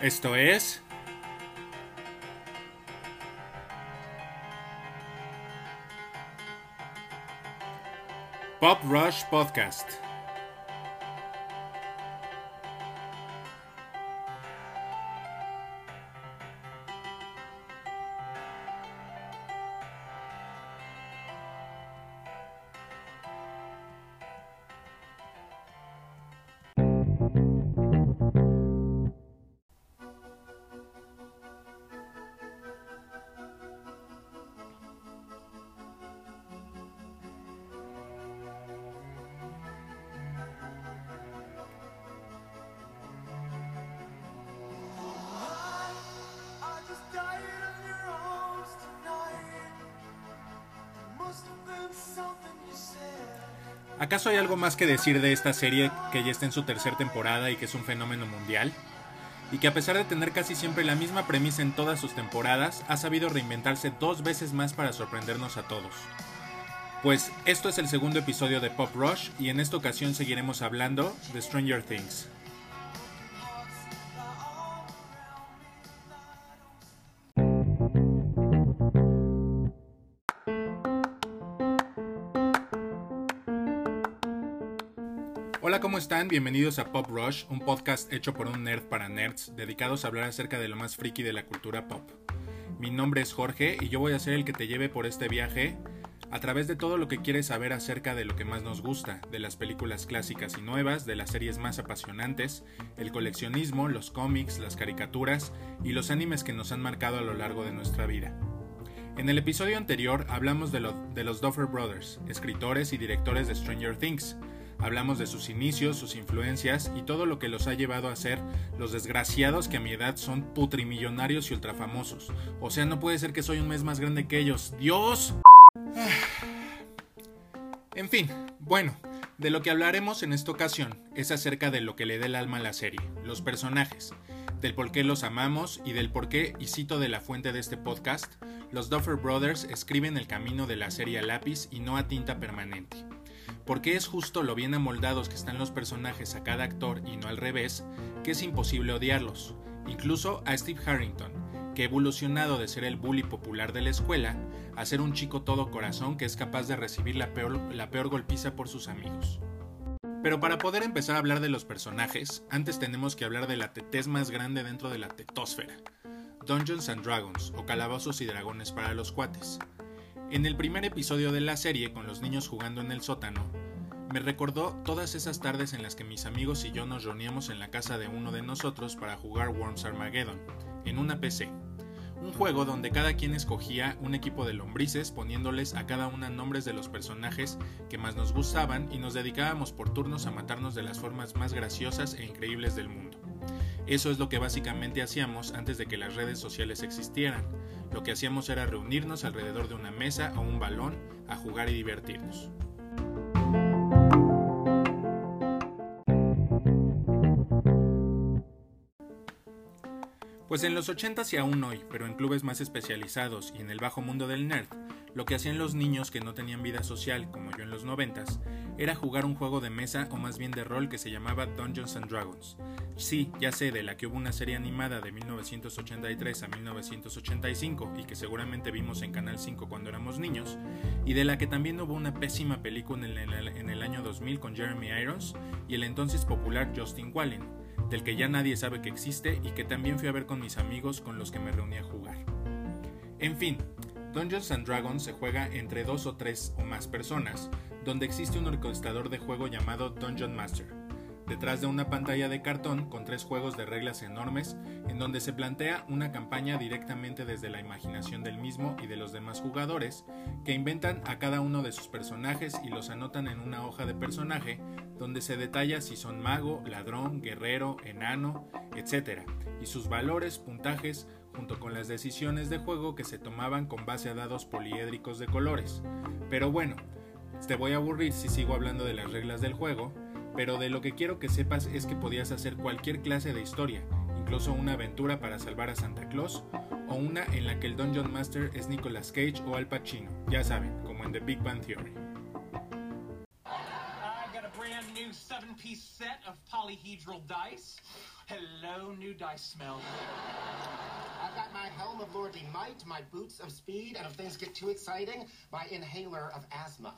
Esto es... Pop Rush Podcast. ¿Acaso hay algo más que decir de esta serie que ya está en su tercera temporada y que es un fenómeno mundial? Y que a pesar de tener casi siempre la misma premisa en todas sus temporadas, ha sabido reinventarse dos veces más para sorprendernos a todos. Pues esto es el segundo episodio de Pop Rush y en esta ocasión seguiremos hablando de Stranger Things. Bienvenidos a Pop Rush, un podcast hecho por un nerd para nerds, dedicados a hablar acerca de lo más friki de la cultura pop. Mi nombre es Jorge y yo voy a ser el que te lleve por este viaje a través de todo lo que quieres saber acerca de lo que más nos gusta, de las películas clásicas y nuevas, de las series más apasionantes, el coleccionismo, los cómics, las caricaturas y los animes que nos han marcado a lo largo de nuestra vida. En el episodio anterior hablamos de, de los Duffer Brothers, escritores y directores de Stranger Things. Hablamos de sus inicios, sus influencias y todo lo que los ha llevado a ser los desgraciados que a mi edad son putrimillonarios y ultrafamosos. O sea, no puede ser que soy un mes más grande que ellos. ¡Dios! En fin, bueno, de lo que hablaremos en esta ocasión es acerca de lo que le da el alma a la serie, los personajes, del por qué los amamos y del por qué, y cito de la fuente de este podcast, los Duffer Brothers escriben el camino de la serie a lápiz y no a tinta permanente. Porque es justo lo bien amoldados que están los personajes a cada actor y no al revés, que es imposible odiarlos. Incluso a Steve Harrington, que ha evolucionado de ser el bully popular de la escuela a ser un chico todo corazón que es capaz de recibir la peor, la peor golpiza por sus amigos. Pero para poder empezar a hablar de los personajes, antes tenemos que hablar de la tetez más grande dentro de la tetósfera, Dungeons and Dragons o Calabozos y Dragones para los cuates. En el primer episodio de la serie, con los niños jugando en el sótano, me recordó todas esas tardes en las que mis amigos y yo nos reuníamos en la casa de uno de nosotros para jugar Worms Armageddon, en una PC. Un juego donde cada quien escogía un equipo de lombrices poniéndoles a cada una nombres de los personajes que más nos gustaban y nos dedicábamos por turnos a matarnos de las formas más graciosas e increíbles del mundo. Eso es lo que básicamente hacíamos antes de que las redes sociales existieran. Lo que hacíamos era reunirnos alrededor de una mesa o un balón a jugar y divertirnos. Pues en los 80s y aún hoy, pero en clubes más especializados y en el bajo mundo del nerd, lo que hacían los niños que no tenían vida social, como yo en los 90s, era jugar un juego de mesa o más bien de rol que se llamaba Dungeons and Dragons. Sí, ya sé, de la que hubo una serie animada de 1983 a 1985 y que seguramente vimos en Canal 5 cuando éramos niños, y de la que también hubo una pésima película en el, en el año 2000 con Jeremy Irons y el entonces popular Justin Wallen, del que ya nadie sabe que existe y que también fui a ver con mis amigos con los que me reuní a jugar. En fin, Dungeons and Dragons se juega entre dos o tres o más personas, donde existe un orquestador de juego llamado Dungeon Master, detrás de una pantalla de cartón con tres juegos de reglas enormes, en donde se plantea una campaña directamente desde la imaginación del mismo y de los demás jugadores, que inventan a cada uno de sus personajes y los anotan en una hoja de personaje, donde se detalla si son mago, ladrón, guerrero, enano, etc., y sus valores, puntajes, junto con las decisiones de juego que se tomaban con base a dados poliédricos de colores. Pero bueno, te voy a aburrir si sigo hablando de las reglas del juego, pero de lo que quiero que sepas es que podías hacer cualquier clase de historia, incluso una aventura para salvar a Santa Claus, o una en la que el Dungeon Master es Nicolas Cage o Al Pacino, ya saben, como en The Big Bang Theory. Got a brand new seven seven piece set of polyhedral dice. Hello, new dice smell. I've got my helm of lordly might, my boots of speed, and if things get too exciting, my inhaler of asthma.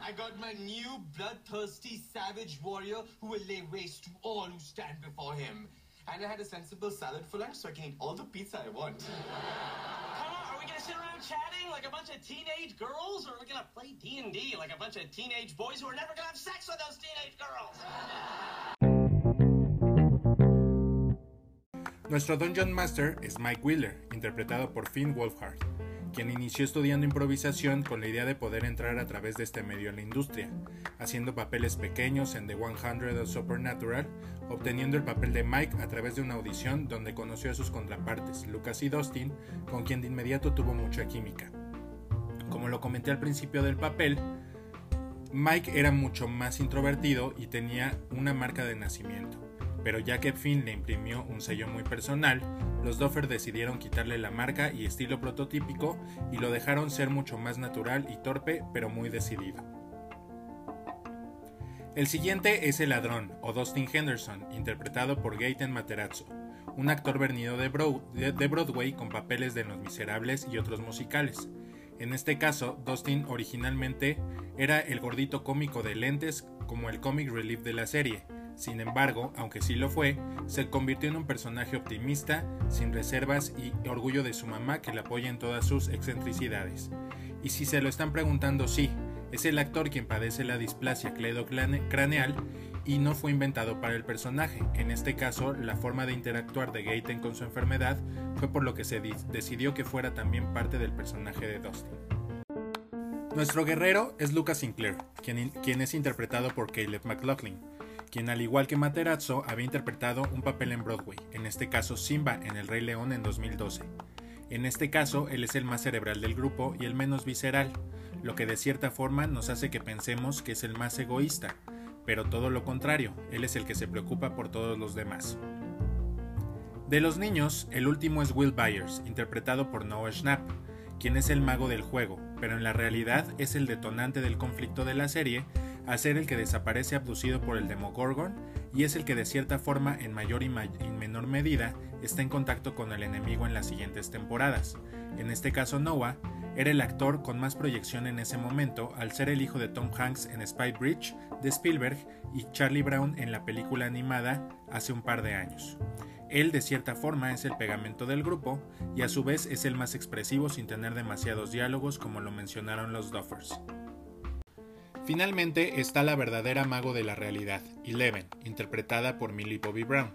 I got my new bloodthirsty savage warrior who will lay waste to all who stand before him. And I had a sensible salad for lunch so I can eat all the pizza I want. Come on, are we gonna sit around chatting like a bunch of teenage girls, or are we gonna play D and D like a bunch of teenage boys who are never gonna have sex with those teenage girls? Nuestro Dungeon Master es Mike Wheeler, interpretado por Finn Wolfhard, quien inició estudiando improvisación con la idea de poder entrar a través de este medio en la industria, haciendo papeles pequeños en The 100 of Supernatural, obteniendo el papel de Mike a través de una audición donde conoció a sus contrapartes, Lucas y Dustin, con quien de inmediato tuvo mucha química. Como lo comenté al principio del papel, Mike era mucho más introvertido y tenía una marca de nacimiento, pero ya que Finn le imprimió un sello muy personal, los Duffer decidieron quitarle la marca y estilo prototípico y lo dejaron ser mucho más natural y torpe, pero muy decidido. El siguiente es el ladrón, o Dustin Henderson, interpretado por Gaten Materazzo, un actor de- de Broadway con papeles de Los Miserables y otros musicales. En este caso, Dustin originalmente era el gordito cómico de lentes como el comic relief de la serie. Sin embargo, aunque sí lo fue, se convirtió en un personaje optimista, sin reservas y orgullo de su mamá que le apoya en todas sus excentricidades. Y si se lo están preguntando, sí, es el actor quien padece la displasia craneal y no fue inventado para el personaje. En este caso, la forma de interactuar de Gaten con su enfermedad fue por lo que se di- decidió que fuera también parte del personaje de Dustin. Nuestro guerrero es Lucas Sinclair, quien, quien es interpretado por Caleb McLaughlin, quien al igual que Materazzo había interpretado un papel en Broadway, en este caso Simba en El Rey León en 2012. En este caso, él es el más cerebral del grupo y el menos visceral, lo que de cierta forma nos hace que pensemos que es el más egoísta, pero todo lo contrario, él es el que se preocupa por todos los demás. De los niños, el último es Will Byers, interpretado por Noah Schnapp, quien es el mago del juego, pero en la realidad es el detonante del conflicto de la serie, al ser el que desaparece abducido por el Demogorgon y es el que de cierta forma en mayor y, y menor medida está en contacto con el enemigo en las siguientes temporadas. En este caso Noah era el actor con más proyección en ese momento al ser el hijo de Tom Hanks en Spy Bridge de Spielberg y Charlie Brown en la película animada hace un par de años. Él de cierta forma es el pegamento del grupo y a su vez es el más expresivo sin tener demasiados diálogos como lo mencionaron los Duffers. Finalmente está la verdadera mago de la realidad, Eleven, interpretada por Millie Bobby Brown,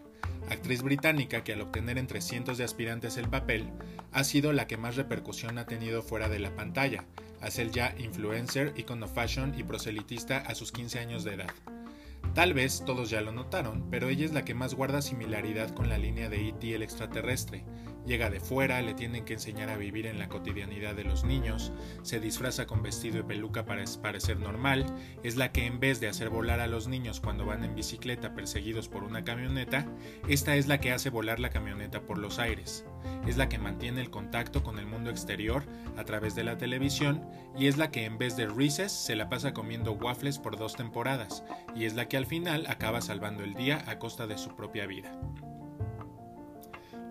actriz británica que al obtener entre cientos de aspirantes el papel, ha sido la que más repercusión ha tenido fuera de la pantalla, al ser ya influencer, icono fashion y proselitista a sus 15 años de edad. Tal vez todos ya lo notaron, pero ella es la que más guarda similaridad con la línea de E.T. el extraterrestre. Llega de fuera, le tienen que enseñar a vivir en la cotidianidad de los niños, se disfraza con vestido y peluca para parecer normal, es la que en vez de hacer volar a los niños cuando van en bicicleta perseguidos por una camioneta, esta es la que hace volar la camioneta por los aires. Es la que mantiene el contacto con el mundo exterior a través de la televisión y es la que en vez de Reese's se la pasa comiendo waffles por dos temporadas y es la que al final acaba salvando el día a costa de su propia vida.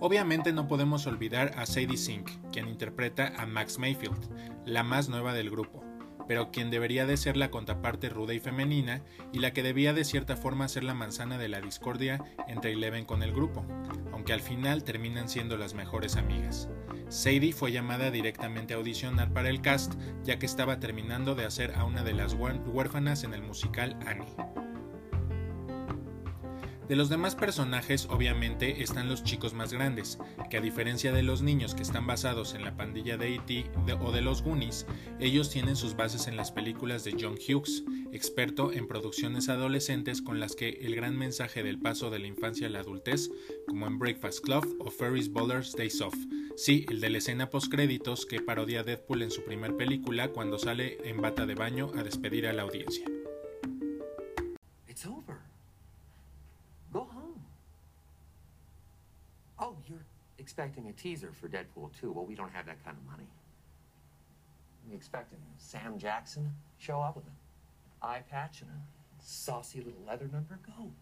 Obviamente no podemos olvidar a Sadie Sink, quien interpreta a Max Mayfield, la más nueva del grupo, pero quien debería de ser la contraparte ruda y femenina y la que debía de cierta forma ser la manzana de la discordia entre Eleven con el grupo, aunque al final terminan siendo las mejores amigas. Sadie fue llamada directamente a audicionar para el cast ya que estaba terminando de hacer a una de las huérfanas en el musical Annie. De los demás personajes, obviamente, están los chicos más grandes, que a diferencia de los niños que están basados en la pandilla de E.T. o de los Goonies, ellos tienen sus bases en las películas de John Hughes, experto en producciones adolescentes con las que el gran mensaje del paso de la infancia a la adultez, como en Breakfast Club o Ferris Bueller's Days Off. Sí, el de la escena postcréditos que parodia Deadpool en su primer película cuando sale en bata de baño a despedir a la audiencia. Expecting a teaser for Deadpool 2. Well, we don't have that kind of money. You expecting Sam Jackson show up with an eye patch and a saucy little leather number. Go,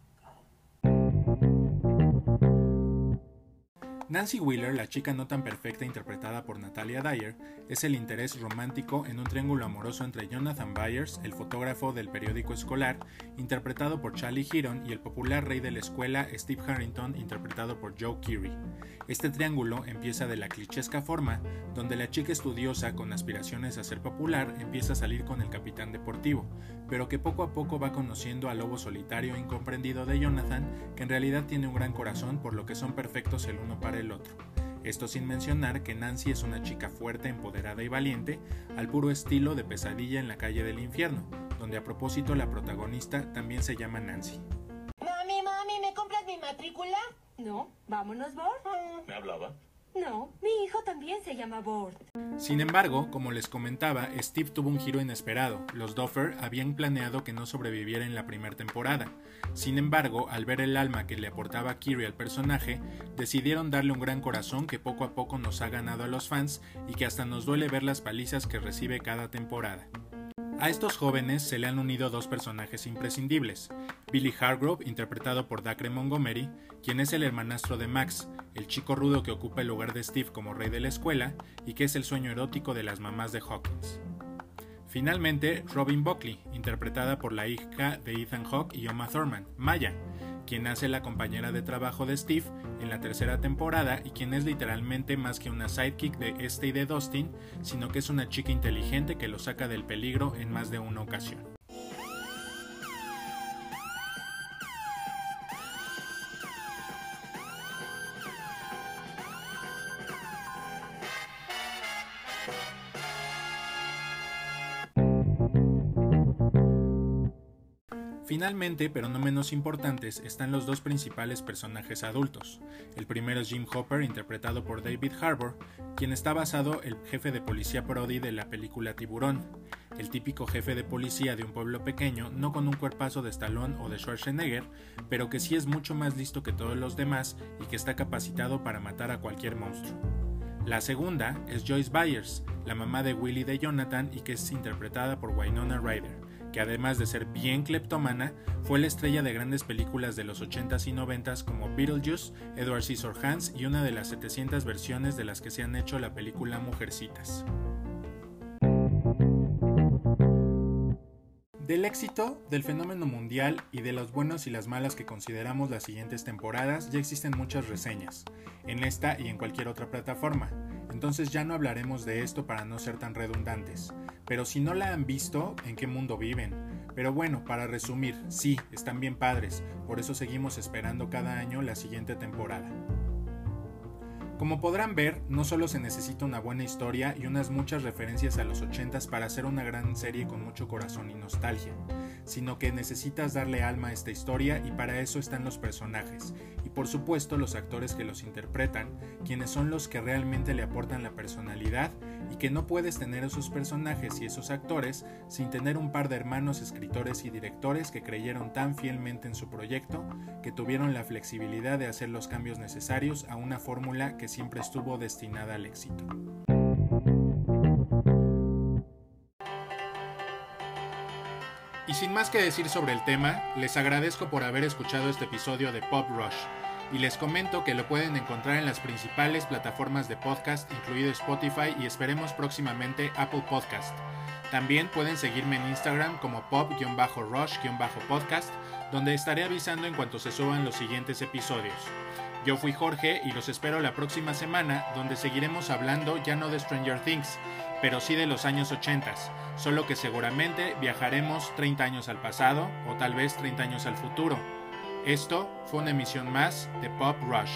Nancy Wheeler, la chica no tan perfecta interpretada por Natalia Dyer, es el interés romántico en un triángulo amoroso entre Jonathan Byers, el fotógrafo del periódico escolar, interpretado por Charlie Heron, y el popular rey de la escuela Steve Harrington, interpretado por Joe Keery. Este triángulo empieza de la clichesca forma donde la chica estudiosa con aspiraciones a ser popular empieza a salir con el capitán deportivo, pero que poco a poco va conociendo al lobo solitario e incomprendido de Jonathan, que en realidad tiene un gran corazón por lo que son perfectos el uno para el otro. Esto sin mencionar que Nancy es una chica fuerte, empoderada y valiente, al puro estilo de pesadilla en la calle del infierno, donde a propósito la protagonista también se llama Nancy. Mami, mami, ¿me compras mi matrícula? No. ¿Vámonos, Bord? ¿Me hablaba? No, mi hijo también se llama Bord. Sin embargo, como les comentaba, Steve tuvo un giro inesperado. Los Duffer habían planeado que no sobreviviera en la primera temporada. Sin embargo, al ver el alma que le aportaba Kiri al personaje, decidieron darle un gran corazón que poco a poco nos ha ganado a los fans y que hasta nos duele ver las palizas que recibe cada temporada. A estos jóvenes se le han unido dos personajes imprescindibles. Billy Hargrove, interpretado por Dacre Montgomery, quien es el hermanastro de Max, el chico rudo que ocupa el lugar de Steve como rey de la escuela y que es el sueño erótico de las mamás de Hawkins. Finalmente, Robin Buckley, interpretada por la hija de Ethan Hawke y Oma Thurman, Maya, quien hace la compañera de trabajo de Steve en la tercera temporada y quien es literalmente más que una sidekick de este y de Dustin, sino que es una chica inteligente que lo saca del peligro en más de una ocasión. Finalmente, pero no menos importantes, están los dos principales personajes adultos. El primero es Jim Hopper, interpretado por David Harbour, quien está basado el jefe de policía Brody de la película Tiburón, el típico jefe de policía de un pueblo pequeño, no con un cuerpazo de Stallone o de Schwarzenegger, pero que sí es mucho más listo que todos los demás y que está capacitado para matar a cualquier monstruo. La segunda es Joyce Byers, la mamá de Willie de Jonathan y que es interpretada por Winona Ryder que además de ser bien cleptómana, fue la estrella de grandes películas de los 80s y 90s como Beetlejuice, Edward Scissorhands y una de las 700 versiones de las que se han hecho la película Mujercitas. Del éxito, del fenómeno mundial y de los buenos y las malas que consideramos las siguientes temporadas ya existen muchas reseñas, en esta y en cualquier otra plataforma, entonces ya no hablaremos de esto para no ser tan redundantes. Pero si no la han visto, ¿en qué mundo viven? Pero bueno, para resumir, sí, están bien padres, por eso seguimos esperando cada año la siguiente temporada. Como podrán ver, no solo se necesita una buena historia y unas muchas referencias a los 80s para hacer una gran serie con mucho corazón y nostalgia, sino que necesitas darle alma a esta historia y para eso están los personajes, y por supuesto los actores que los interpretan, quienes son los que realmente le aportan la personalidad y que no puedes tener esos personajes y esos actores sin tener un par de hermanos escritores y directores que creyeron tan fielmente en su proyecto que tuvieron la flexibilidad de hacer los cambios necesarios a una fórmula que siempre estuvo destinada al éxito. Y sin más que decir sobre el tema, les agradezco por haber escuchado este episodio de Pop Rush y les comento que lo pueden encontrar en las principales plataformas de podcast, incluido Spotify y esperemos próximamente Apple Podcast. También pueden seguirme en Instagram como pop-rush-podcast, donde estaré avisando en cuanto se suban los siguientes episodios. Yo fui Jorge y los espero la próxima semana, donde seguiremos hablando ya no de Stranger Things, pero sí de los años 80, solo que seguramente viajaremos 30 años al pasado o tal vez 30 años al futuro. Esto fue una emisión más de Pop Rush.